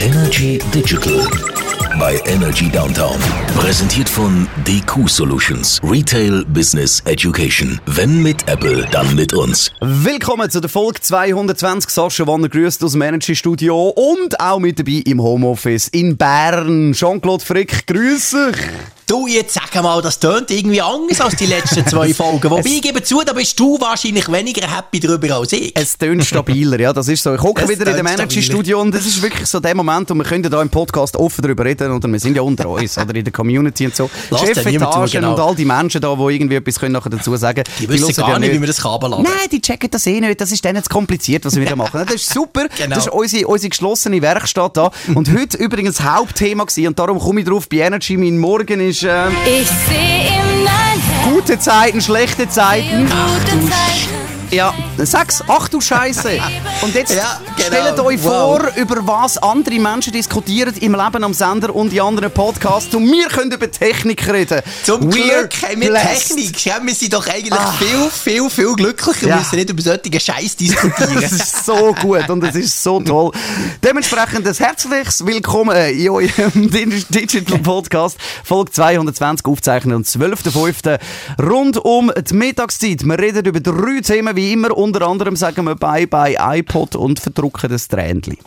Energy Digital bei Energy Downtown. Präsentiert von DQ Solutions. Retail Business Education. Wenn mit Apple, dann mit uns. Willkommen zu der Folge 220. Sascha Wanner grüßt aus dem Energy Studio und auch mit dabei im Homeoffice in Bern. Jean-Claude Frick, grüße dich. Du, jetzt sag mal, das tönt irgendwie anders als die letzten zwei Folgen. Wobei, ich gebe zu, da bist du wahrscheinlich weniger happy drüber als ich. Es tönt stabiler, ja, das ist so. Ich hocke wieder in dem Energy-Studio und das ist wirklich so der Moment, wo wir können da im Podcast offen darüber reden oder wir sind ja unter uns, oder in der Community und so. Chefetagen genau. und all die Menschen da, die irgendwie etwas können nachher dazu sagen Die wissen hören gar ja nicht, wie man das Kabel laden. Nein, die checken das eh nicht. Das ist denen zu kompliziert, was wir da machen. Das ist super. Genau. Das ist unsere, unsere geschlossene Werkstatt da. Und heute übrigens Hauptthema gewesen. Und darum komme ich drauf, bei Energy, mein Morgen ist äh, Ich sehe im Nein gute Zeiten, schlechte Zeiten. gute Zeiten. Ja, sechs, ach du Scheiße. Und jetzt Ja, genau. stellt euch Wow. vor, über was andere Menschen diskutieren im Leben am Sender und in anderen Podcasts. Und wir können über Technik reden. Zum We're Glück haben wir blessed. Technik. Ja, wir sind doch eigentlich Ah. viel, viel, viel glücklicher. Ja. Wir müssen nicht über solchen Scheiß diskutieren. Das ist so gut und es ist so toll. Dementsprechend ein herzliches Willkommen in eurem Digital Podcast, Folge 220, aufzeichnen am 12.05. Rund um die Mittagszeit. Wir reden über drei Themen wie immer. Unter anderem sagen wir Bye Bye iPod und verdrucken das Tränchen.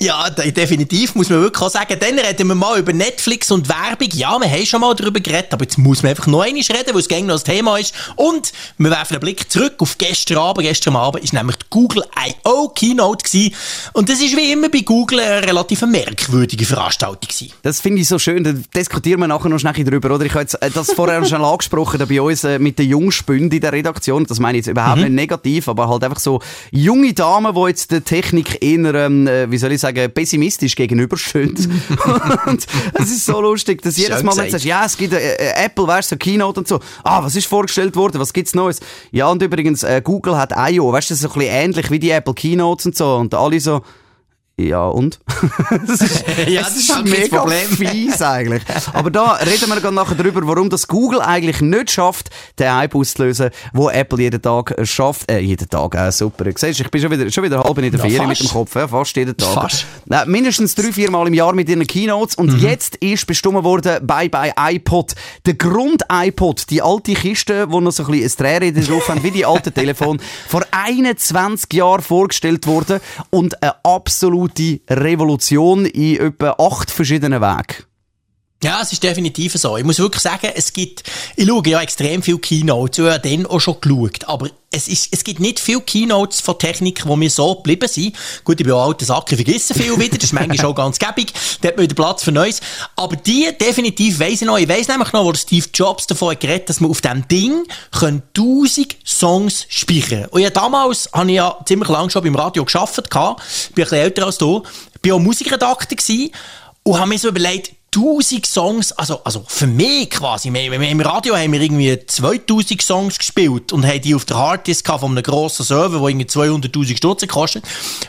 Ja, de- definitiv, muss man wirklich auch sagen. Dann reden wir mal über Netflix und Werbung. Ja, wir haben schon mal darüber geredet, aber jetzt muss man einfach noch einmal reden, weil es gegen noch das Thema ist. Und wir werfen einen Blick zurück auf gestern Abend. Gestern Abend ist nämlich die Google I.O. Keynote gewesen. Und das ist wie immer bei Google eine relativ merkwürdige Veranstaltung gewesen. Das finde ich so schön. Da diskutieren wir nachher noch schnell drüber. Oder? Ich habe jetzt äh, das vorher schon angesprochen, da bei uns äh, mit den Jungspünden in der Redaktion. Das meine ich jetzt überhaupt nicht negativ, aber halt einfach so junge Damen, die jetzt der Technik eher, ähm, äh, wie soll ich sagen, pessimistisch gegenüberstehen. und es ist so lustig, dass jedes Schön Mal, wenn du sagst, ja, es gibt äh, äh, Apple, weißt du, so Keynote und so. Ah, was ist vorgestellt worden? Was gibt's Neues? Ja, und übrigens, äh, Google hat I.O., weißt du, das ist so ein bisschen ähnlich wie die Apple Keynotes und so. Und alle so, ja, und? das ist, Ja, das ist ist halt mega Problem. fies eigentlich. Aber da reden wir gerade nachher drüber, warum das Google eigentlich nicht schafft, den Hype auszulösen, wo Apple jeden Tag äh, schafft. Äh, jeden Tag, äh, super. Siehst, ich bin schon wieder, schon wieder halb in der Ja, Ferien fast. mit dem Kopf, ja, fast jeden Tag. Fast. Nein, mindestens drei, vier Mal im Jahr mit ihren Keynotes. Und Mhm. jetzt ist bestimmt worden, Bye Bye iPod. Der Grund-iPod, die alte Kiste, wo noch so ein bisschen ein Drehrede drauf haben, wie die alten Telefone, vor 21 Jahren vorgestellt worden und eine absolute Revolution in etwa acht verschiedenen Wegen. Ja, es ist definitiv so. Ich muss wirklich sagen, es gibt, ich schaue ja extrem viele Keynotes, ich habe dann auch schon geschaut, aber es, ist, es gibt nicht viele Keynotes von Technik, die mir so geblieben sind. Gut, ich bin auch alter Sack, ich vergesse viel wieder, das ist manchmal schon ganz gäbig, da hat man wieder Platz für Neues. Aber die definitiv weiss ich noch, ich weiss nämlich noch, wo Steve Jobs davon hat geredet, dass man auf diesem Ding 1000 Songs speichern Und ja, damals habe ich ja ziemlich lange schon beim Radio gearbeitet, gehabt. bin ein bisschen älter als du, bin auch Musikredakteur gewesen und habe mir so überlegt, 1000 Songs, also, also für mich quasi, im Radio haben wir irgendwie 2000 Songs gespielt und haben die auf der Harddisk von einem grossen Server, der irgendwie 200'000 Stutz kostet.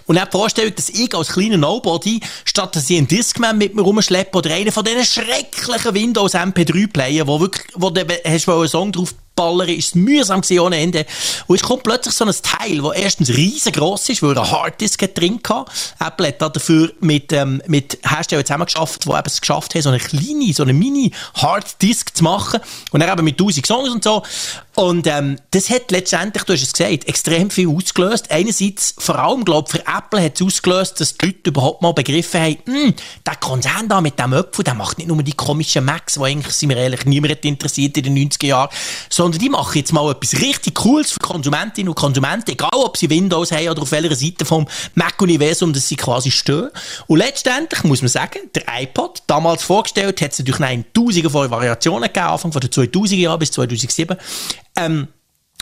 Und dann die Vorstellung, dass ich als kleiner Nobody, statt dass ich einen Discman mit mir rumschleppe oder einen von diesen schrecklichen Windows MP3-Player, wo wirklich, wo du hast einen Song drauf ballern, ist es mühsam gewesen ohne Ende. Und es kommt plötzlich so ein Teil, das erstens riesengroß ist, weil er Harddisk drin hatte. Apple hat da dafür mit, ähm, mit Herstellern zusammengeschafft, die es geschafft haben, so eine kleine, so eine Mini-Harddisk zu machen. Und dann eben mit 1000 Songs und so. Und ähm, das hat letztendlich, du hast es gesagt, extrem viel ausgelöst. Einerseits, vor allem, glaube ich, für Apple hat es ausgelöst, dass die Leute überhaupt mal begriffen haben, hm, der Konzern da mit dem Apfel, der macht nicht nur die komischen Macs, die eigentlich, sind wir ehrlich, niemand interessiert in den 90er Jahren, sondern die machen jetzt mal etwas richtig Cooles für Konsumentinnen und Konsumenten, egal ob sie Windows haben oder auf welcher Seite vom Mac-Universum, dass sie quasi stehen. Und letztendlich muss man sagen, der iPod, damals vorgestellt, hat es natürlich noch in tausenden von Variationen gegeben, Anfang von den 2000er Jahren bis 2007, ähm,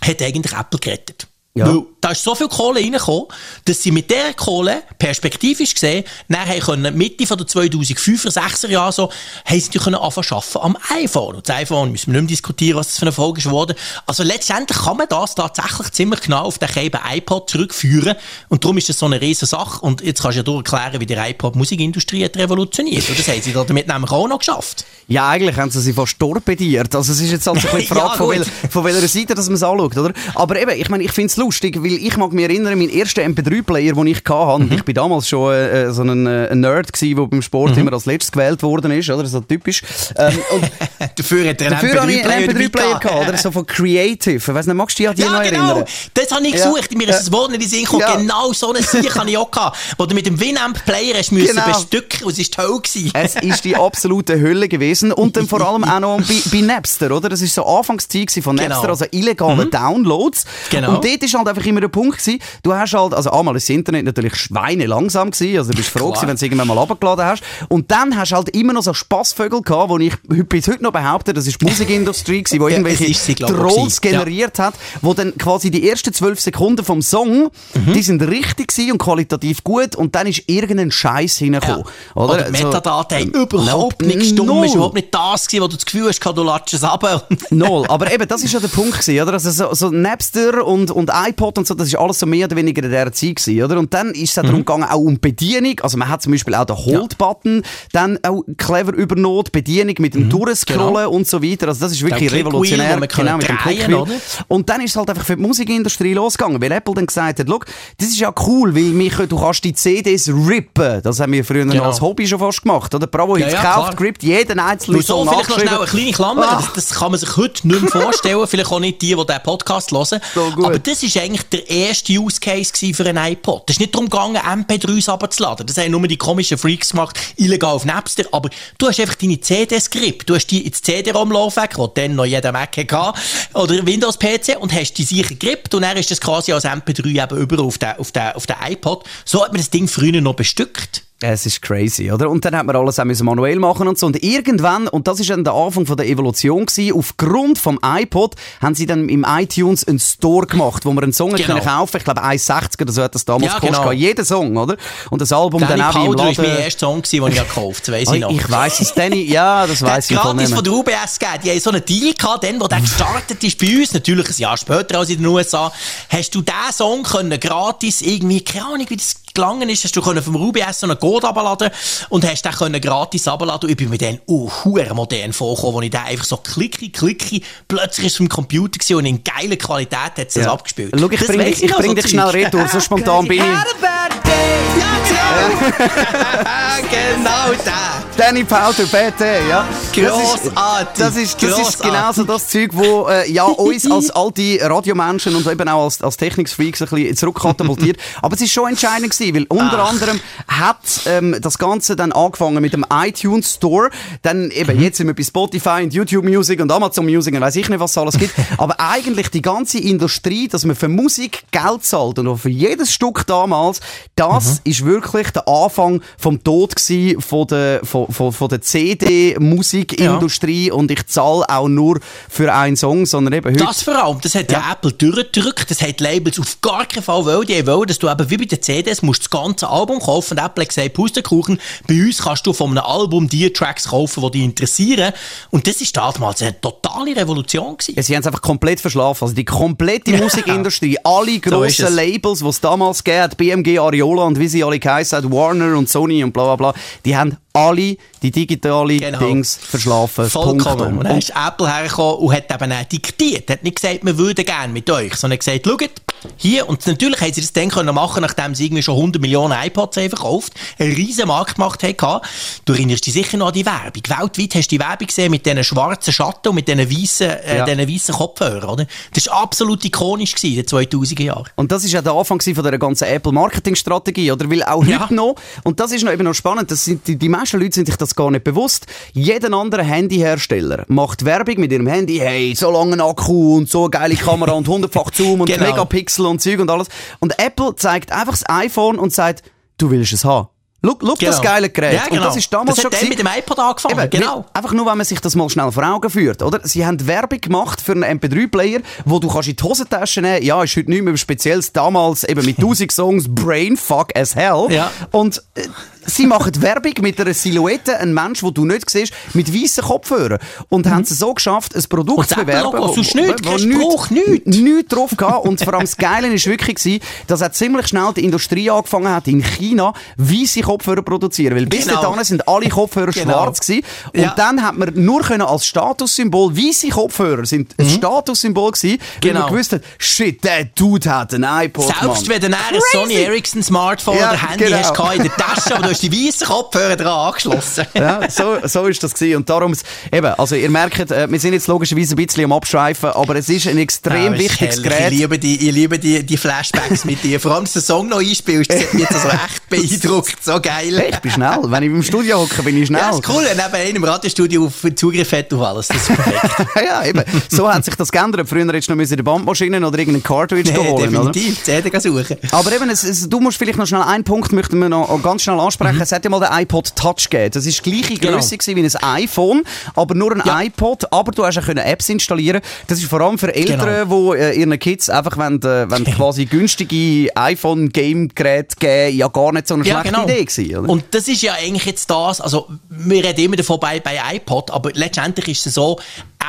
hat eigentlich Apple gerettet. Ja. Weil da ist so viel Kohle reingekommen, dass sie mit dieser Kohle, perspektivisch gesehen, nachher können Mitte von der 2005er, 6er Jahre so, haben sie können anfangen arbeiten am iPhone. Und das iPhone müssen wir nicht mehr diskutieren, was das für eine Folge ist geworden. Also letztendlich kann man das tatsächlich ziemlich genau auf den eben iPod zurückführen. Und darum ist das so eine riesen Sache. Und jetzt kannst du ja durch erklären, wie die Musikindustrie hat revolutioniert. Und das haben sie damit nämlich auch noch geschafft. Ja, eigentlich haben sie sie fast torpediert. Also es ist jetzt also ein bisschen die Ja, Frage, von, gut. wel, von welcher Seite dass man es anschaut, oder? Aber eben, ich meine, ich finde es lustig, weil ich mag mich erinnern, mein erster MP3-Player, den ich hatte, Mhm. ich bin damals schon äh, so ein, äh, Nerd gewesen, der beim Sport Mhm. immer als letztes gewählt worden ist, oder? So typisch. Ähm, Dafür hat er einen dafür habe ich einen MP3-Player MP3-Player dabei gehabt, oder? So von Creative. Ich weiss nicht, magst du dich an die Ja, noch genau. erinnern? Das habe ich Ja. gesucht. Mir ist das Wort nicht in den Sinn gekommen. Ja. Genau so ein Sieg habe ich auch gehabt. Wo du mit dem Winamp-Player hast müssen Genau. bestücken und es war toll. Gewesen. Es ist die absolute Hölle gewesen und dann vor allem auch noch bei, bei Napster, oder? Das ist so Anfangszeit von Genau. Napster, also illegale Downloads. Genau. Und dort ist halt einfach immer der Punkt gewesen, du hast halt, also einmal ist das Internet natürlich schweine langsam gewesen, also du bist froh gewesen, wenn du es irgendwann mal abgeladen hast. Und dann hast du halt immer noch so Spassvögel gehabt, wo ich bis heute noch behaupte, das ist die Musikindustrie gewesen, wo Ja, irgendwelche ist sie, Trolls gewesen. Ja. generiert hat, wo dann quasi die ersten zwölf Sekunden vom Song, Mhm. die sind richtig gewesen und qualitativ gut und dann ist irgendein Scheiß hingekommen. Ja. Oder? Oder So- Metadaten haben überhaupt nichts dumm. Es war überhaupt nicht das, gewesen, wo du das Gefühl hast, du latschst es ab. Null. Aber eben, das ist ja der Punkt gewesen, oder? Also so, so Napster und, und iPod und so, das ist alles so mehr oder weniger in dieser Zeit gewesen, oder? Und dann ist es Mhm. darum gegangen, auch um Bedienung. Also man hat zum Beispiel auch den Hold-Button dann auch clever übernommen, die Bedienung mit dem Durchscrollen genau. und so weiter. Also das ist wirklich revolutionär. genau, mit dem drehen, oder? Und dann ist es halt einfach für die Musikindustrie losgegangen, weil Apple dann gesagt hat, «Schau, das ist ja cool, weil können- du kannst die CDs rippen. Das haben wir früher Genau. als Hobby schon fast gemacht, oder? Bravo, Ja, jetzt ja, kauft, klar. grippt jeden einzelnen so vielleicht noch schnell eine kleine Klammer, Ah. das, das kann man sich heute nicht mehr vorstellen, vielleicht auch nicht die, die diesen Podcast hören. So gut. Aber das war eigentlich der erste Use Case für einen iPod. Das ist nicht darum gegangen, MP3s runterzuladen. Das haben nur die komischen Freaks gemacht, illegal auf Napster. Aber du hast einfach deine CDs gerippt. Du hast die ins CD-ROM-Laufwerk, das dann noch jeder Mac hatte, oder Windows-PC, und hast die sicher gerippt. Und dann ist das quasi als MP3 eben über auf den, auf den, auf den iPod. So hat man das Ding früher noch bestückt. Es ist crazy, oder? Und dann hat man alles auch manuell machen und so. Und irgendwann, und das ist dann der Anfang von der Evolution gewesen, aufgrund vom iPod haben sie dann im iTunes einen Store gemacht, wo man einen Song Genau. können kaufen Ich glaube 1,60 oder so hat das damals Ja, gekostet. genau. Jeder Song, oder? Und das Album Danny dann auch wie im Powder war mein Laden. erster Song, gewesen, den ich gekauft habe. Das weiss ich noch. ich weiss es, Danny, ja, das weiss ich voll gratis von der UBS gegeben. Die haben so einen Deal gehabt, dann, wo der gestartet ist bei uns, natürlich ein Jahr später als in den USA, hast du diesen Song können gratis irgendwie, keine Ahnung, wie das gelangen ist, hast du vom UBS so einen Code abladen und hast den können gratis abladen. Und ich bin mit denen uh, modern vorgekommen, wo ich den einfach so klicki, klicki, plötzlich ist es vom Computer gewesen und in geiler Qualität hat es das Ja. abgespielt. Schau, ich Das bring dich, bring so dich schnell retour, so spontan bin ich. genau der. Danny Powder, BT, ja. Grossartig, Das ist, das ist, das genau so das Zeug, wo äh, ja, uns als alte Radiomenschen und eben auch als, als Technikfreaks ein bisschen zurückkatapultiert. Aber es ist schon entscheidend gewesen, weil unter anderem hat ähm, das Ganze dann angefangen mit dem iTunes Store. Dann eben, jetzt sind wir bei Spotify und YouTube Music und Amazon Music und weiß ich nicht, was es alles gibt. Aber eigentlich die ganze Industrie, dass man für Musik Geld zahlt und auch für jedes Stück damals, das ist wirklich der Anfang vom Tod gewesen von der, von, von, von der CD-Musikindustrie und ich zahle auch nur für einen Song, sondern eben heute... Das vor allem, das hat ja, Apple durchgedrückt, das hat Labels auf gar keinen Fall wollen. Die wollen, dass du eben wie bei den CDs musst das ganze Album kaufen. Und Apple hat gesagt, Pustekuchen, bei uns kannst du von einem Album die Tracks kaufen, die dich interessieren. Und das ist damals eine totale Revolution gewesen. Ja, Sie haben es einfach komplett verschlafen. Also die komplette Musikindustrie, alle So grossen es. Labels, die es damals gab, BMG, Ariola und wie sie alle geheißen haben, Warner und Sony und bla bla bla, die haben alle die digitale Genau. Dings verschlafen. Vollkommen. Und dann ist Apple hergekommen und hat eben auch diktiert. Hat nicht gesagt, wir würden gerne mit euch, sondern gesagt, schaut, hier, und natürlich haben sie das dann können machen, nachdem sie irgendwie schon 100 Millionen iPods haben verkauft, einen riesen Markt gemacht haben. Du erinnerst dich sicher noch an die Werbung. Weltweit hast du die Werbung gesehen mit diesen schwarzen Schatten und mit diesen weißen, äh, Ja. diesen weißen Kopfhörern, oder? Das war absolut ikonisch gewesen in den 2000er Jahren. Und das ist ja der Anfang von der ganzen Apple-Marketing-Strategie, oder? Weil auch Ja. heute noch, und das ist noch eben noch spannend, das sind, die, die meisten Leute sind sich das gar nicht bewusst, jeder andere Handyhersteller macht Werbung mit ihrem Handy, hey, so langen Akku und so eine geile Kamera und hundertfach Zoom und Genau. Megapixel und Zeug und alles. Und Apple zeigt einfach das iPhone und sagt, du willst es haben. Schau, schau das geile Gerät. Ja, genau. Und das ist damals das schon hat mit dem iPod angefangen, Eben, genau. weil- Einfach nur, wenn man sich das mal schnell vor Augen führt, oder? Sie haben Werbung gemacht für einen MP3-Player, wo du kannst in die Hosentasche nehmen Ja, ist heute nicht mehr spezielles. Damals eben mit 1000 Songs, Brainfuck as hell. Ja. Und äh, sie machen Werbung mit einer Silhouette, ein Mensch, den du nicht siehst, mit weißen Kopfhörern. Und haben es so geschafft, ein Produkt Und zu bewerben. Wo- sonst nichts, kein Spruch, nichts. nichts drauf gehabt. Und vor allem das Geile war wirklich, gewesen, dass auch ziemlich schnell die Industrie angefangen hat, in China weiße Kopfhörer produzieren. Weil bis Genau. dahin sind alle Kopfhörer Genau. schwarz gewesen. Und Ja. dann hat man nur können als Statussymbol, weiße Kopfhörer sind ein Statussymbol gewesen, weil Mhm. Genau. man gewusst hat, shit, der Dude hat ein iPod, Selbst Mann. wenn du ein Sony Ericsson Smartphone Ja, oder Handy genau. hast in der Tasche, aber du hast die weißen Kopfhörer dran angeschlossen. Ja, so, so ist das gewesen. Und darum, eben, also ihr merkt, äh, wir sind jetzt logischerweise ein bisschen am Abschweifen, aber es ist ein extrem Ja, wichtiges. Gerät. Ich liebe die, ich liebe die, die Flashbacks mit dir. Vor allem, dass du den Song noch einspielst, das hat mich jetzt also echt beeindruckt. So geil. Hey, ich bin schnell. Wenn ich im Studio hocke, bin ich schnell. Ja, ist cool, wenn neben einem im Radiostudio auf Zugriff hat auf alles. Das ist perfekt. ja, eben. So hat sich das geändert. Früher hättest du noch eine Bandmaschine oder irgendeinen Cartridge nee, oder? definitiv. CD gehen suchen. Aber eben, es, es, du musst vielleicht noch schnell einen Punkt möchten wir noch ganz schnell ansprechen. Es hat ja mal den iPod Touch gegeben. Das ist die gleiche Mhm. Genau. Größe gewesen wie ein iPhone, aber nur ein Ja. iPod. Aber du hast auch können Apps installieren. Das ist vor allem für Eltern, Genau. die äh, ihren Kids einfach wenn, äh, wenn quasi günstige iPhone-Game-Geräte geben, ja gar nicht so eine schlechte Idee gewesen, oder? genau. Und das ist ja eigentlich jetzt das, also wir reden immer davon bei, bei iPod, aber letztendlich ist es so,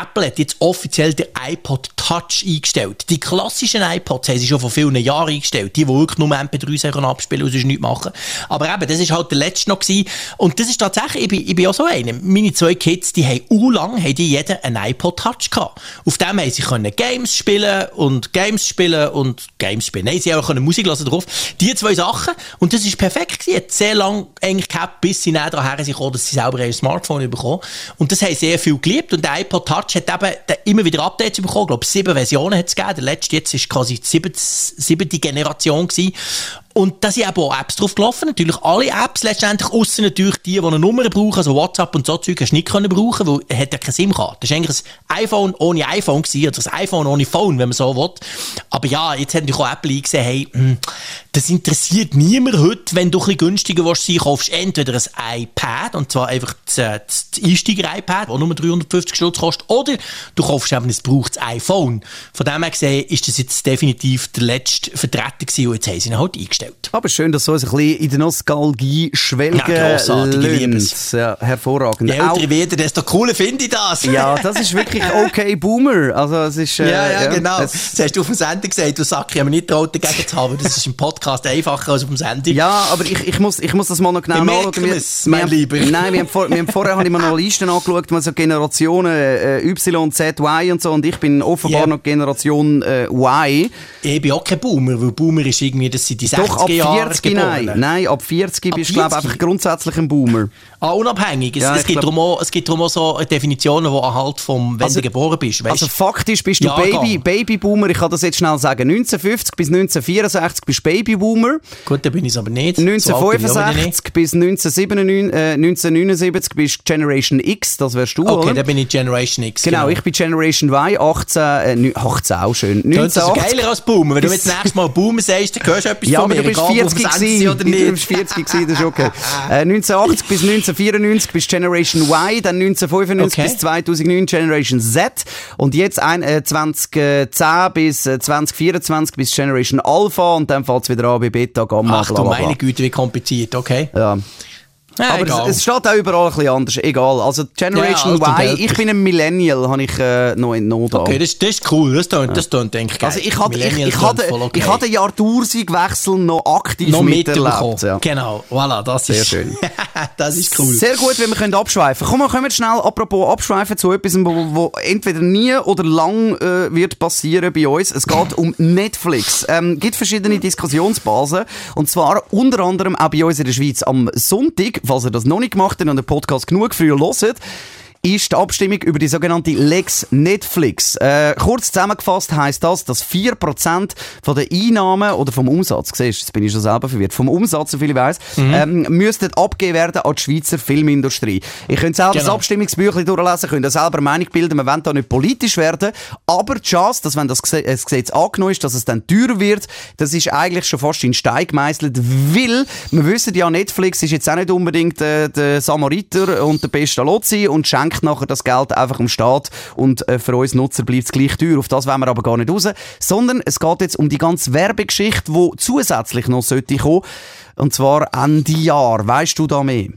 Apple hat jetzt offiziell den iPod Touch eingestellt. Die klassischen iPods haben sie schon vor vielen Jahren eingestellt, die, die wirklich nur MP3 abspielen und sonst nichts machen. Aber eben, das ist halt der letzte noch gewesen. Und das ist tatsächlich, ich bin, ich bin auch so einer. Meine zwei Kids, die haben u lang, haben die jeden einen iPod Touch gehabt. Auf dem haben sie können Games spielen und Games spielen und Games spielen. Nein, sie haben auch können Musik hören drauf. Die zwei Sachen. Und das ist perfekt gewesen. Hat sehr lang eigentlich gehabt, bis sie näher daher sind dass sie selber ein Smartphone bekommen. Und das haben sehr viel geliebt. Und der iPod Touch hat eben immer wieder Updates bekommen. Ich glaube, sieben Versionen hat es gegeben. Der letzte jetzt ist quasi die siebte, siebte Generation gewesen. Und da sind auch Apps drauf gelaufen. Natürlich alle Apps letztendlich, außer natürlich die, die eine Nummer brauchen, also WhatsApp und so Zeug, hast du nicht können brauchen, weil er hat ja keine SIM-Karte. Das war eigentlich ein iPhone ohne iPhone gewesen, oder ein iPhone ohne Phone, wenn man so will. Aber ja, jetzt hat natürlich auch Apple eingesehen, hey, hm, das interessiert niemand heute, wenn du ein bisschen günstiger willst sein, kaufst entweder ein iPad, und zwar einfach das, äh, das Einsteiger-iPad, das nur 350 Stutz kostet, oder du kaufst eben ein gebrauchtes iPhone. Von dem her gesehen ist das jetzt definitiv der letzte Vertreter gewesen, und jetzt haben sie ihn halt eingestellt. Aber schön, dass so ein bisschen in der Nostalgie schwelgen Ja, grossartig, ich liebe lässt. es. Ja, hervorragend. Je Auch- älter ich werde, desto cooler finde ich das. ja, das ist wirklich okay Boomer. Also es ist... äh, Ja, ja, genau. es- Das hast du auf dem Sender gesagt, du sagst, ich habe mir nicht traut, dagegen zu haben. Das ist im Podcast einfacher als auf dem Sender. Ja, aber ich, ich, muss, ich muss das mal noch genau Wir nachschauen. merken es, mein haben- Lieber. Nein, wir haben, vor, wir haben vorher habe ich mir noch Listen angeschaut, mal so Generationen äh, Y, Z, Y und so und ich bin offenbar Ja. noch Generation äh, Y. Ich bin auch kein Boomer, weil Boomer ist irgendwie, das sind die 60er Doch, ab Jahre 40 Geborenen. nein. Nein, ab 40 bist du, glaube 40? einfach grundsätzlich ein Boomer. Ah, unabhängig. Es, Ja, es, ich gibt darum auch, es gibt darum auch so Definitionen, die anhalt vom, wenn Also- du geboren bist. Weißt? Also faktisch bist du. Baby, Babyboomer, ich kann das jetzt schnell sagen. 1950 bis 1964 bist du Babyboomer. Gut, dann bin ich es aber nicht. So alt bin ich auch wieder nicht. 1965 bis 1997, äh, 1979 bist du Generation X, das wärst du, Okay, oder? dann bin ich Generation X. Genau, ich bin Generation Y, 18, äh, nü- 18 auch schön. Das ist 1980. geiler als Boomer. Wenn du jetzt nächstes Mal Boomer sagst, dann hörst du etwas Ja, von mir. Du bist egal, ob 40 wir Sender sind gewesen. oder Du nicht. bist 40 gewesen, das ist okay. Äh, 1980 bis 1994 bist Generation Y, dann 1995 Okay. bis 2009 Generation Z und jetzt ein, äh, 2010 bis äh, 2024 bis Generation Alpha und dann fällt es wieder an bei Beta, Gamma, Ach bla du bla bla. meine Güte, wie kompliziert, okay. Ja. Ja, Aber egal. es, es steht auch überall ein bisschen anders. Egal. Also Generation Ja, Y, ich bin ein Millennial, habe ich äh, noch entnommen. Okay, das, das ist cool. Das tönt, das tönt denke ich, geil. Also ich hatte, ich, ich hatte, okay. ich hatte den Jahrtausendwechsel noch aktiv noch miterlebt. Ja. Genau, voilà, das Sehr ist schön. das ist cool. Sehr gut, wenn wir können abschweifen. Komm, wir kommen schnell, apropos abschweifen, zu etwas, wo, wo entweder nie oder lang äh, wird passieren bei uns. Es geht um Netflix. Ähm, gibt verschiedene Diskussionsbasen. Und zwar unter anderem auch bei uns in der Schweiz am Sonntag, falls ihr das noch nicht gemacht habt und den Podcast genug früh hört, ist die Abstimmung über die sogenannte Lex Netflix. Äh, kurz zusammengefasst heißt das, dass 4% von den Einnahmen oder vom Umsatz, siehst jetzt bin ich schon selber verwirrt, vom Umsatz, so viel ich weiss, ähm, müssten abgegeben werden an die Schweizer Filmindustrie. Ich könnte selber das Genau. Abstimmungsbüchlein durchlesen, könnt selber Meinung bilden, wir wollen da nicht politisch werden, aber die Chance, dass wenn das das Gesetz angenommen ist, dass es dann teurer wird, das ist eigentlich schon fast in Stein gemeißelt, weil wir wissen ja, Netflix ist jetzt auch nicht unbedingt äh, der Samariter und der Pestalozzi und schenkt schenkt nachher das Geld einfach am Staat und äh, für uns Nutzer bleibt es gleich teuer. Auf das wollen wir aber gar nicht raus. Sondern es geht jetzt um die ganze Werbegeschichte, die zusätzlich noch sollte kommen. Und zwar Ende Jahr. Weißt du da mehr?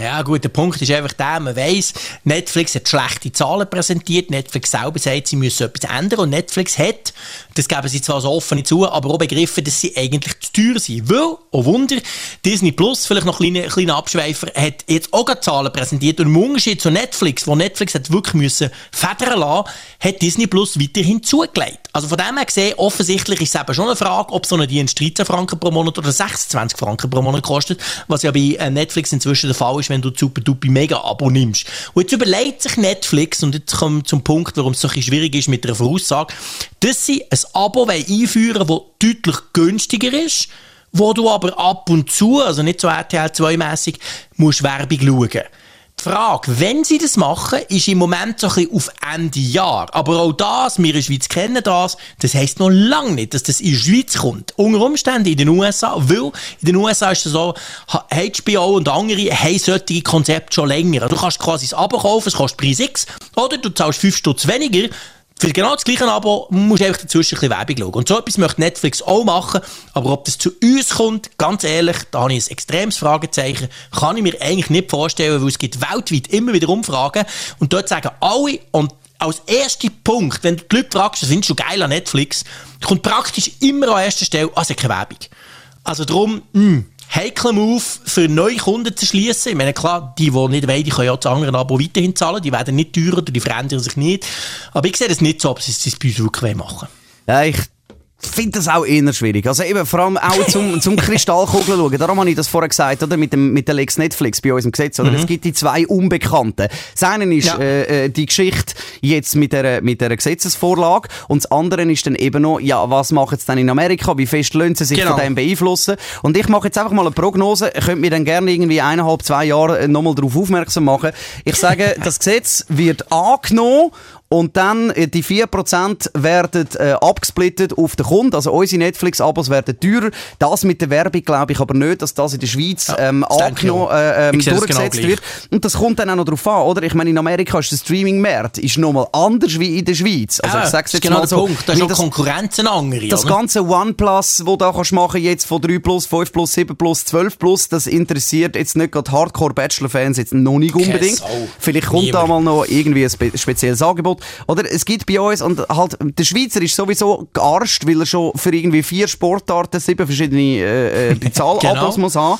Ja, gut, der Punkt ist einfach der, man weiss, Netflix hat schlechte Zahlen präsentiert, Netflix selber sagt, sie müssen etwas ändern und Netflix hat, das geben sie zwar so offen zu, aber auch begriffen, dass sie eigentlich zu teuer sind. Weil, oh Wunder, Disney Plus, vielleicht noch ein kleiner, kleiner Abschweifer, hat jetzt auch Zahlen präsentiert und im Unterschied zu Netflix, wo Netflix hat wirklich müssen federn lassen, hat Disney Plus weiterhin zugelegt. Also von dem her gesehen, offensichtlich ist es eben schon eine Frage, ob so ein Dienst 13 Franken pro Monat oder 26 Franken pro Monat kostet, was ja bei äh, Netflix inzwischen der Fall ist, wenn du duper mega Abo nimmst. Und jetzt überlegt sich Netflix, und jetzt kommen wir zum Punkt, warum es so ein schwierig ist mit einer Voraussage, dass sie ein Abo einführen wollen, das deutlich günstiger ist, wo du aber ab und zu, also nicht so RTL 2-mässig, musst Werbung schauen. Frage, wenn sie das machen, ist im Moment so ein bisschen auf Ende Jahr. Aber auch das, wir in der Schweiz kennen das, das heisst noch lange nicht, dass das in die Schweiz kommt. Unter Umständen in den USA, weil in den USA ist es so, HBO und andere haben solche Konzepte schon länger. Du kannst quasi das Abo kaufen, es kostet Preis X, oder du zahlst 5 Stutz weniger, für genau das gleiche Abo musst du einfach dazwischen ein Werbung schauen. Und so etwas möchte Netflix auch machen, aber ob das zu uns kommt, ganz ehrlich, da habe ich ein extremes Fragezeichen, kann ich mir eigentlich nicht vorstellen, weil es gibt weltweit immer wieder Umfragen. Und dort sagen alle, und als erster Punkt, wenn du die Leute fragst, was findest du geil an Netflix, kommt praktisch immer an erster Stelle, also keine Werbung. Also darum, mh, heikler Move für neue Kunden zu schließen. Ich meine, klar, die, die nicht wollen, die können ja das andere Abo weiterhin zahlen. Die werden nicht teurer oder die verändern sich nicht. Aber ich sehe das nicht so, ob sie es bei uns wirklich machen Ja, ich finde das auch eher schwierig. Also eben vor allem auch zum, zum Kristallkugeln schauen. Darum habe ich das vorher gesagt, oder? Mit, dem, mit der Lex Netflix bei uns im Gesetz. Oder? Mhm. Es gibt die zwei Unbekannten. Das eine ist ja. äh, die Geschichte jetzt mit der, mit der Gesetzesvorlage und das andere ist dann eben noch, ja, was machen sie dann in Amerika? Wie fest lassen sie sich genau. von dem beeinflussen? Und ich mache jetzt einfach mal eine Prognose. Ihr könnt mir dann gerne irgendwie eineinhalb, zwei Jahre nochmal darauf aufmerksam machen. Ich sage, das Gesetz wird angenommen und dann, äh, die 4% werden äh, abgesplittet auf den Kunden. Also unsere Netflix-Abos werden teurer. Das mit der Werbung glaube ich aber nicht, dass das in der Schweiz ja, ähm, angenommen, äh, ähm, durchgesetzt genau wird. Und das kommt dann auch noch darauf an, oder? Ich meine, in Amerika ist der Streaming-Markt nochmal anders wie in der Schweiz. Also ja, ich sag's jetzt genau mal so. Punkt. Da ist auch Konkurrenz eine andere, Das oder? ganze OnePlus, das du kannst machen jetzt von 3 Plus, 5 Plus, 7 Plus, 12 Plus, das interessiert jetzt nicht gerade Hardcore-Bachelor-Fans jetzt noch nicht unbedingt. Vielleicht kommt Niemand. da mal noch irgendwie ein spe spezielles Angebot. Oder es gibt bei uns, und halt, der Schweizer ist sowieso gearscht, weil er schon für irgendwie vier Sportarten sieben verschiedene äh, äh, Bezahlabos genau. muss haben.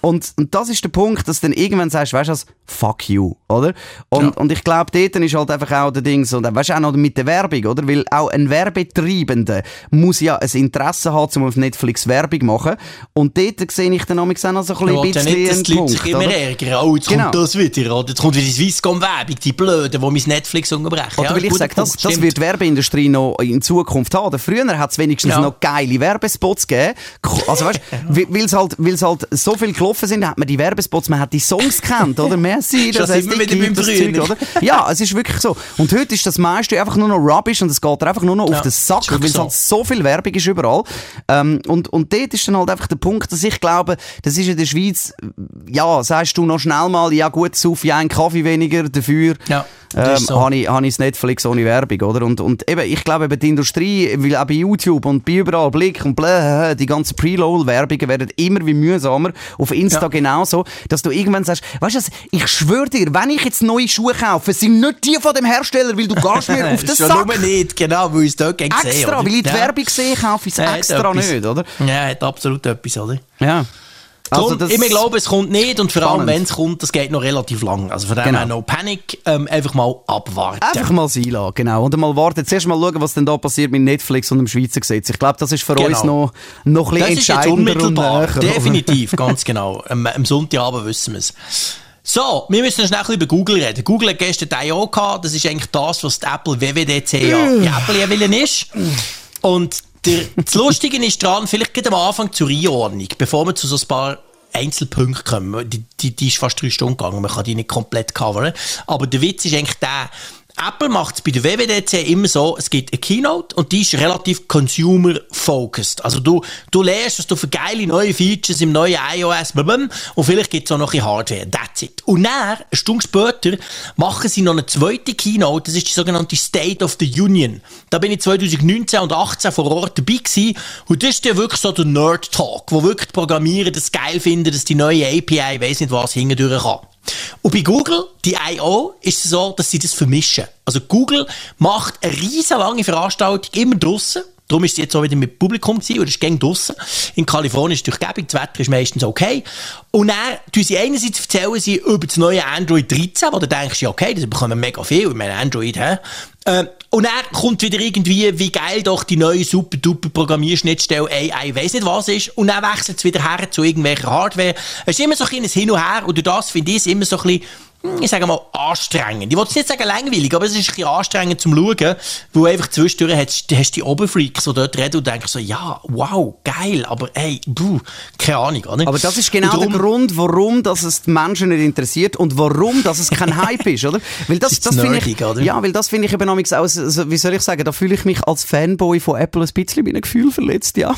Und, und das ist der Punkt, dass du dann irgendwann sagst, weißt du was, fuck you, oder? Und, ja. und ich glaube, dort ist halt einfach auch der Ding so, weißt du, auch noch mit der Werbung, oder? Weil auch ein Werbetreibender muss ja ein Interesse haben, um auf Netflix Werbung zu machen. Und dort sehe ich dann auch so ein bisschen ja, bisschen nicht, dass die Leute sich immer ärgern. Oh, jetzt genau. kommt das wieder, oder? Jetzt kommt wieder die Swisscom-Werbung, die Blöden, die mein Netflix unterbrechen. Oder ja, weil ich sage, das, das wird die Werbeindustrie noch in Zukunft haben. Oder früher hat es wenigstens ja. noch geile Werbespots gegeben. Also weißt, weil es halt, halt so viel gelaufen sind, hat man die Werbespots, man hat die Songs kennt, oder? Merci, das, heißt, immer wieder das Zeug, oder? Ja, es ist wirklich so. Und heute ist das meiste einfach nur noch Rubbish und es geht einfach nur noch ja, auf den Sack, weil es so. halt so viel Werbung ist überall. Ähm, und, und dort ist dann halt einfach der Punkt, dass ich glaube, das ist in der Schweiz, ja, sagst du noch schnell mal, ja gut, sauf ja einen Kaffee weniger, dafür ja, ähm, so. habe ich, hab ich Netflix ohne Werbung, oder? Und, und eben, ich glaube eben die Industrie, weil auch bei YouTube und bei überall Blick und bläh, die ganzen Preload-Werbungen werden immer wie mühsamer. Auf Insta ja. genauso, dass du irgendwann sagst, weißt du, ich schwöre dir, wenn ich jetzt neue Schuhe kaufe, sind nicht die von dem Hersteller, weil du gehst mir auf den Sack. Nur nicht, genau, weil ich es dort Extra, gesehen weil ich die ja. Werbung sehe, kaufe ich es ja, extra nicht, oder? Ja, hat absolut etwas, oder? Ja. Also Darum, ich glaube, es kommt nicht und vor allem, wenn es kommt, das geht noch relativ lang. Also von dem genau. no panic, ähm, einfach mal abwarten. Einfach mal sein lassen, genau. Und mal warten, zuerst mal schauen, was denn da passiert mit Netflix und dem Schweizer Gesetz. Ich glaube, das ist für genau. uns noch, noch ein bisschen entscheidender. Das ist unmittelbar, definitiv, ganz genau. Am, am Sonntagabend wissen wir es. So, wir müssen noch schnell über Google reden. Google hat gestern die I.O. gehabt. Das ist eigentlich das, was die Apple WWDC ja die Apple ja willen ist. Und das Lustige ist dran, vielleicht geht am Anfang zur Einordnung, bevor wir zu so ein paar Einzelpunkten kommen. Die, die, die ist fast drei Stunden gegangen, man kann die nicht komplett covern. Aber der Witz ist eigentlich der, Apple macht es bei der WWDC immer so, es gibt eine Keynote und die ist relativ consumer-focused. Also du, du lernst, was du für geile neue Features im neuen iOS und vielleicht gibt es auch noch ein Hardware. That's it. Und dann, eine Stunde später, machen sie noch eine zweite Keynote, das ist die sogenannte State of the Union. Da bin ich 2019 und 2018 vor Ort dabei gewesen und das ist ja wirklich so der Nerd-Talk, wo wirklich die Programmierer das geil finden, dass die neue API, weiss nicht was, hindurch kann. Und bei Google, die I.O., ist es so, dass sie das vermischen. Also Google macht eine riesen lange Veranstaltung immer draussen. Darum ist sie jetzt auch wieder mit Publikum gewesen, es ist gäng draussen. In Kalifornien ist es durchgebig, das Wetter ist meistens okay. Und dann tun sie einerseits erzählen sie über das neue Android 13, wo du denkst, ja okay, das bekommen mega viel, ich meine Android, hä? Äh, und dann kommt wieder irgendwie, wie geil doch die neue super duper Programmierschnittstelle AI, weiss nicht was ist. Und dann wechselt es wieder her zu irgendwelcher Hardware. Es ist immer so ein ein Hin und Her. Und durch das finde ich es immer so ein bisschen, ich sage mal, anstrengend. Ich will nicht sagen langweilig, aber es ist ein bisschen anstrengend zum Schauen, weil einfach zwischendurch hast, hast die Oberfreaks, die dort reden und denkst so, ja, wow, geil, aber hey, buh, keine Ahnung, oder? Aber das ist genau darum, der Grund, warum das es die Menschen nicht interessiert und warum dass es kein Hype ist, oder? Weil das, das, finde ich, oder? ja, weil das finde ich eben auch, also, wie soll ich sagen, da fühle ich mich als Fanboy von Apple ein bisschen mein Gefühl verletzt, ja.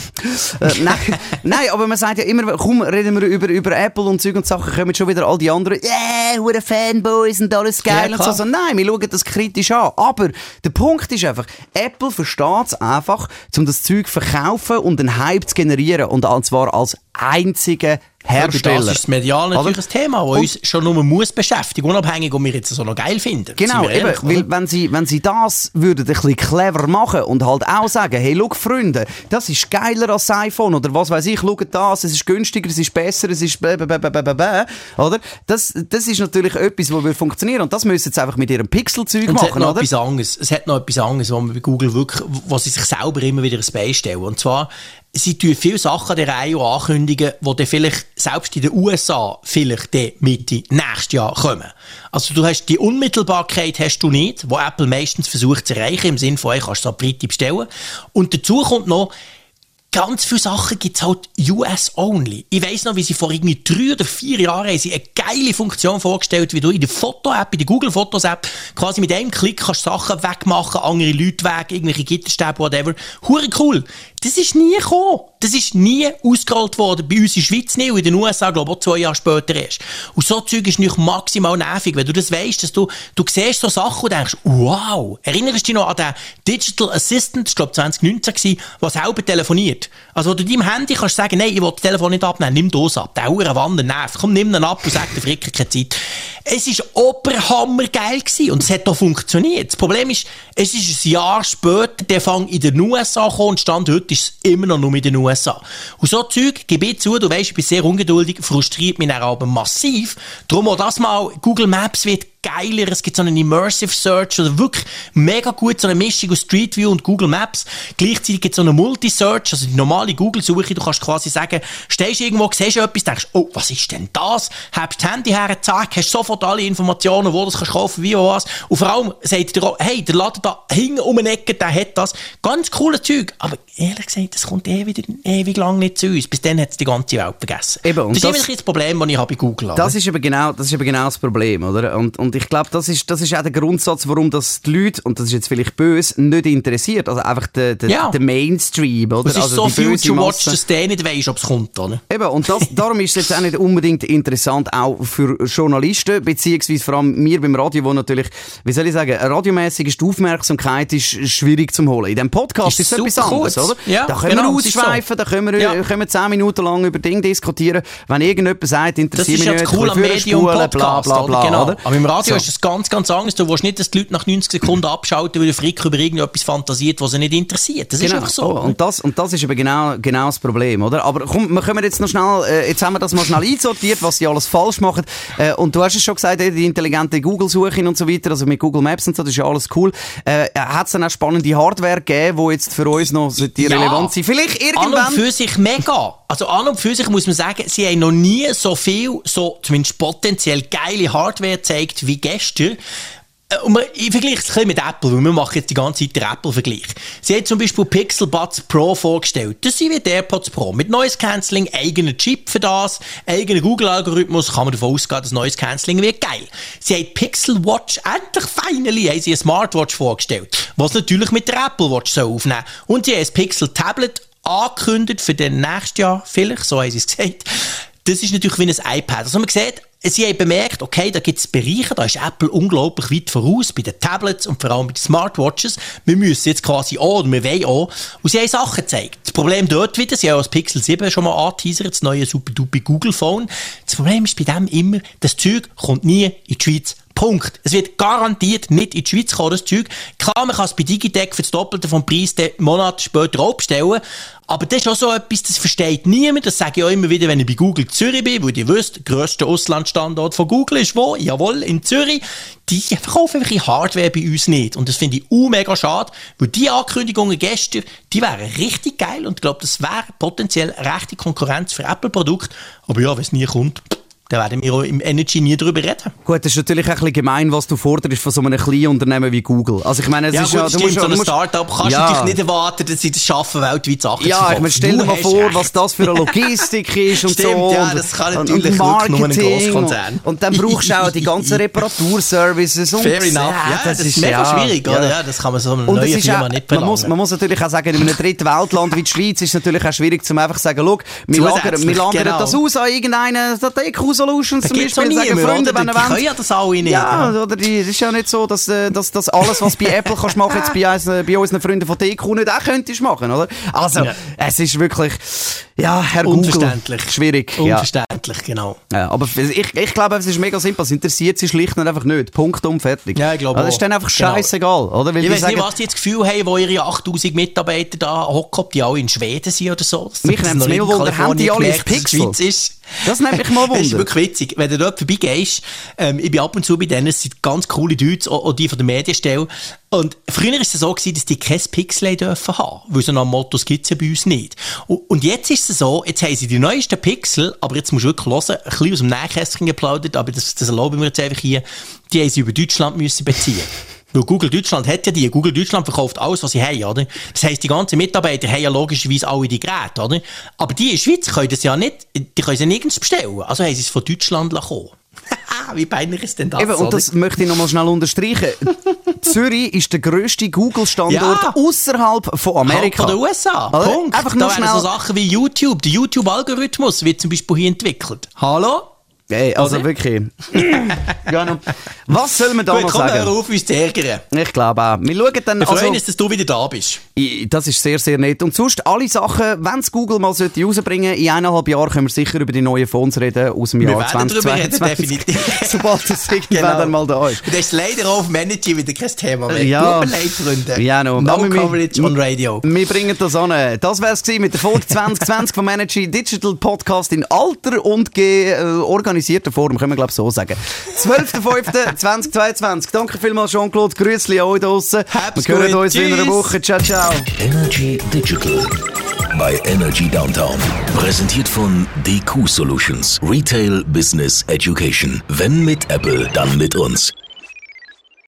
äh, nein, nein, aber man sagt ja immer, komm, reden wir über, über Apple und Zeug und Sachen, kommen schon wieder all die anderen, yeah, Fanboys und alles geil ja, und so. so. Nein, wir schauen das kritisch an. Aber der Punkt ist einfach, Apple versteht es einfach, um das Zeug zu verkaufen und einen Hype zu generieren. Und zwar als einzige Hersteller. das ist das medial natürlich ein Thema, das uns schon nur muss beschäftigen, unabhängig, ob wir jetzt so noch geil finden. Genau, eben, ehrlich, weil wenn sie, wenn sie das würden ein bisschen clever machen und halt auch sagen, hey, schau Freunde, das ist geiler als das iPhone oder was weiß ich, schaut das, es ist günstiger, es ist besser, es ist blablabla, oder? Das, das ist natürlich etwas, das würde funktionieren und das müssen sie einfach mit ihrem Pixel-Zeug machen, es hat noch oder? Etwas anderes. Es hat noch etwas anderes, wo man bei Google wirklich, wo sie sich selber immer wieder ins Bein stellen. Und zwar, sie tun viele Sachen der Reihe ankündigen, die dann vielleicht selbst in den USA vielleicht dann Mitte nächstes Jahr kommen. Also du hast die Unmittelbarkeit hast du nicht, wo Apple meistens versucht zu erreichen, im Sinne von, ich kannst du Britti bestellen. Und dazu kommt noch, ganz viele Sachen gibt es halt US-only. Ich weiss noch, wie sie vor irgendwie drei oder vier Jahren sie eine geile Funktion vorgestellt, wie du in der Foto-App, in der Google-Fotos-App, quasi mit einem Klick kannst Sachen wegmachen, andere Leute weg, irgendwelche Gitterstäbe, whatever. Hure cool. Das ist nie gekommen. Das ist nie ausgerollt worden. Bei uns in der Schweiz nicht und in den USA, glaube ich, auch zwei Jahre später erst. Und so Zeug ist nicht maximal nervig, wenn du das weißt, dass du, du siehst so Sachen und denkst, wow. Erinnerst du dich noch an den Digital Assistant, ich glaube 2019 war, der selber telefoniert? Also, wo du deinem Handy kannst sagen, nein, ich will das Telefon nicht abnehmen, nimm das ab. Der Uhr Wander nervt. Komm, nimm den ab und sag der Fricker keine Zeit. Es war oberhammer geil gewesen und es hat auch funktioniert. Das Problem ist, es ist ein Jahr später, der Fang in den USA gekommen und Stand heute ist es immer noch nur in den USA. Und so Zeug, gebe ich zu, du weißt, ich bin sehr ungeduldig, frustriert mich dann aber massiv. Darum auch das mal, Google Maps wird geiler, es gibt so einen Immersive Search oder wirklich mega gut, so eine Mischung aus Street View und Google Maps. Gleichzeitig gibt es so eine Multi-Search, also die normale Google-Suche, du kannst quasi sagen, stehst irgendwo, siehst du etwas, denkst, oh, was ist denn das? Habst das Handy her, zack, hast sofort alle Informationen, wo du das kannst kaufen, wie und was. Und vor allem sagt dir auch, hey, der Laden da hinten um eine Ecke, der hat das. Ganz cooles Zeug, aber ehrlich gesagt, das kommt eh wieder ewig lang nicht zu uns. Bis dann hat es die ganze Welt vergessen. Eben, das, das ist immer das Problem, das ich habe bei Google habe. Das ist eben genau das, ist eben genau das Problem, oder? Und, und ich glaube, das ist, das ist auch der Grundsatz, warum das die Leute, und das ist jetzt vielleicht böse, nicht interessiert. Also einfach der, der, ja. der Mainstream, oder? Es ist also so viel to watch, dass der nicht weiss, ob es kommt, oder? Eben, und das, darum ist es jetzt auch nicht unbedingt interessant, auch für Journalisten, beziehungsweise vor allem mir beim Radio, wo natürlich, wie soll ich sagen, radiomäßig ist die Aufmerksamkeit ist schwierig zu holen. In diesem Podcast ist, es etwas anderes, oder? Ja, da können genau, wir ausschweifen, so. da können wir, ja. können wir zehn Minuten lang über Dinge diskutieren. Wenn irgendjemand sagt, interessiert mich nicht, das ist ja cool am Medium Podcast, bla, bla, bla, genau. oder? Aber im Radio so. ist es ganz, ganz anders. Du willst nicht, dass die Leute nach 90 Sekunden abschalten, weil der Frick über irgendetwas fantasiert, was sie nicht interessiert. Das genau. ist einfach so. Oh, und, das, und das ist eben genau, genau das Problem, oder? Aber komm, wir können jetzt noch schnell, äh, jetzt haben wir das mal schnell einsortiert, was sie alles falsch machen. Äh, und du hast es schon gesagt, die intelligente Google-Suche und so weiter, also mit Google Maps und so, das ist ja alles cool. Äh, Hat es dann auch spannende Hardware gegeben, die jetzt für uns noch die ja. relevant sind? Vielleicht irgendwann... An und für sich mega. Also an und für sich muss man sagen, sie haben noch nie so viel, so zumindest potenziell geile Hardware gezeigt wie gestern. Äh, Und wir- ich vergleiche es ein bisschen mit Apple, weil wir machen jetzt die ganze Zeit den Apple-Vergleich. Sie haben zum Beispiel Pixel Buds Pro vorgestellt. Das sind wie die AirPods Pro. Mit Noise Cancelling, eigener Chip für das, eigener Google-Algorithmus, kann man davon ausgehen, dass Noise Cancelling wird geil. Sie haben Pixel Watch, endlich finally, haben sie eine Smartwatch vorgestellt, was natürlich mit der Apple Watch soll aufnehmen Und sie haben ein Pixel Tablet angekündigt für den nächsten Jahr, vielleicht, so haben sie es gesagt. Das ist natürlich wie ein iPad. Also man sieht, sie haben bemerkt, okay, da gibt es Bereiche, da ist Apple unglaublich weit voraus bei den Tablets und vor allem bei den Smartwatches. Wir müssen jetzt quasi auch, oder wir wollen auch. Und sie haben Sachen gezeigt. Das Problem dort wieder, sie haben das Pixel 7 schon mal angeteasert, das neue super duper Google Phone. Das Problem ist bei dem immer, das Zeug kommt nie in die Schweiz. Punkt. Es wird garantiert nicht in die Schweiz kommen, das Zeug. Klar, man kann es bei Digitec für das Doppelte vom Preis den Monat später abstellen. Aber das ist auch so etwas, das versteht niemand. Das sage ich auch immer wieder, wenn ich bei Google Zürich bin, weil ihr wisst, der grösste Auslandsstandort von Google ist wo? Jawohl, in Zürich. Die verkaufen ihre Hardware bei uns nicht. Und das finde ich uh, mega schade, weil die Ankündigungen gestern, die wären richtig geil und ich glaube, das wäre potenziell rechte Konkurrenz für Apple-Produkte. Aber ja, wenn es nie kommt, dann werden wir auch im Energy nie darüber reden. Gut, das ist natürlich ein bisschen gemein, was du forderst von so einem kleinen Unternehmen wie Google. Also ich meine, es Ja, ist gut, ja, du stimmt, musst, so ja- ein Startup kannst du Ja. natürlich nicht erwarten, dass sie das schaffen, weltweit Sachen Ja, zu ich meine, stell dir mal vor, was das für eine Logistik ist und Stimmt, so. ja, das kann und- natürlich und nur ein Grosskonzern. Und, und dann brauchst du auch die ganzen Reparaturservices und Fair enough. Ja, das, ist mega schwierig, oder? Ja, das kann man so einem Und neuen Firma auch, nicht man verlangen. muss, man muss natürlich auch sagen, in einem dritten Weltland wie die Schweiz ist es natürlich auch schwierig, zum einfach zu sagen, schau, wir lagern, wir Zusätzlich, lagern genau. das aus an irgendeinen Q-Solutions Da zum Beispiel. Sagen niemand, Freunde, oder? wenn ihr wollt, ja das alle nicht. ja, ja. oder die, es ist ja nicht so, dass, äh, dass, dass alles, was bei Apple kannst machen, jetzt bei, uns, bei unseren Freunden von DQ nicht auch könntest machen, oder? Also, Ja. es ist wirklich, ja, Herr Google, Unverständlich. schwierig. Ja. Unverständlich, genau. Ja, aber ich, ich glaube, es ist mega simpel. Es interessiert sie schlicht und einfach nicht. Punkt um, fertig. Ja, ich glaube also, Das ist dann einfach Genau. scheißegal, oder? Weil Ich weiß sagen, nicht, was die jetzt das Gefühl haben, wo ihre 8000 Mitarbeiter da hocken, ob die alle in Schweden sind oder so. Das Mich das mega nicht in Wunder, haben die alle ein es Pixel? Schweiz ist. Das nimmt mich mal Das ist Wunder. wirklich witzig. Wenn du dort vorbeigehst, ähm, ich bin ab und zu bei denen, es sind ganz coole Leute, auch, auch die von der Medienstelle. Und früher war es so, gewesen, dass die kein Pixel haben dürfen haben, weil so dem Motto, gibt es ja bei uns nicht. Und, und jetzt ist es so, jetzt haben sie die neuesten Pixel, aber jetzt musst du wirklich hören, ein bisschen aus dem Nähkästchen geplaudert, aber das, das erlaube ich mir jetzt einfach hier, die haben sie über Deutschland müssen beziehen. Weil Google Deutschland hat ja die. Google Deutschland verkauft alles, was sie haben, oder? Das heisst, die ganzen Mitarbeiter haben ja logischerweise alle die Geräte, oder? Aber die in der Schweiz können das ja nicht, die können sie nirgends bestellen. Also haben sie es von Deutschland lassen. Wie peinlich ist denn das, Eben, und oder? das möchte ich nochmal schnell unterstreichen. Zürich ist der grösste Google-Standort Ja. außerhalb von Amerika. Von den USA. Oder? Punkt. Einfach da nur schnell- so Sachen wie YouTube. Der YouTube-Algorithmus wird zum Beispiel hier entwickelt. Hallo? Hey, also Oder? wirklich. Was soll man da Gut, noch komm, sagen? auf, uns zu ärgern. Ich glaube auch. Wir schauen dann. Wir freuen Also, uns, dass du wieder da bist. Das ist sehr, sehr nett. Und sonst, alle Sachen, wenn es Google mal sollte rausbringen in eineinhalb Jahren können wir sicher über die neuen Phones reden aus dem Wir Jahr werden darüber reden, 2022. definitiv. Sobald es irgendwann Genau. dann mal da ist. Und das ist leider auch auf Manager wieder kein Thema mehr. Ja. Tut mir leid, Freunde. Ja, no. no Aber wir- coverage on radio. Wir bringen das an. Das wär's gewesen mit der Folge 2020 vom Energy Digital Podcast in alter und ge äh, organisierter Form, können wir glaube ich so sagen. 12.05.2022. Danke vielmals Jean-Claude, Grüßli auch draussen. Hab's Wir hören uns in einer Tschüss. Woche. Ciao, ciao. Energy Digital bei Energy Downtown. Präsentiert von DQ Solutions. Retail Business Education. Wenn mit Apple, dann mit uns.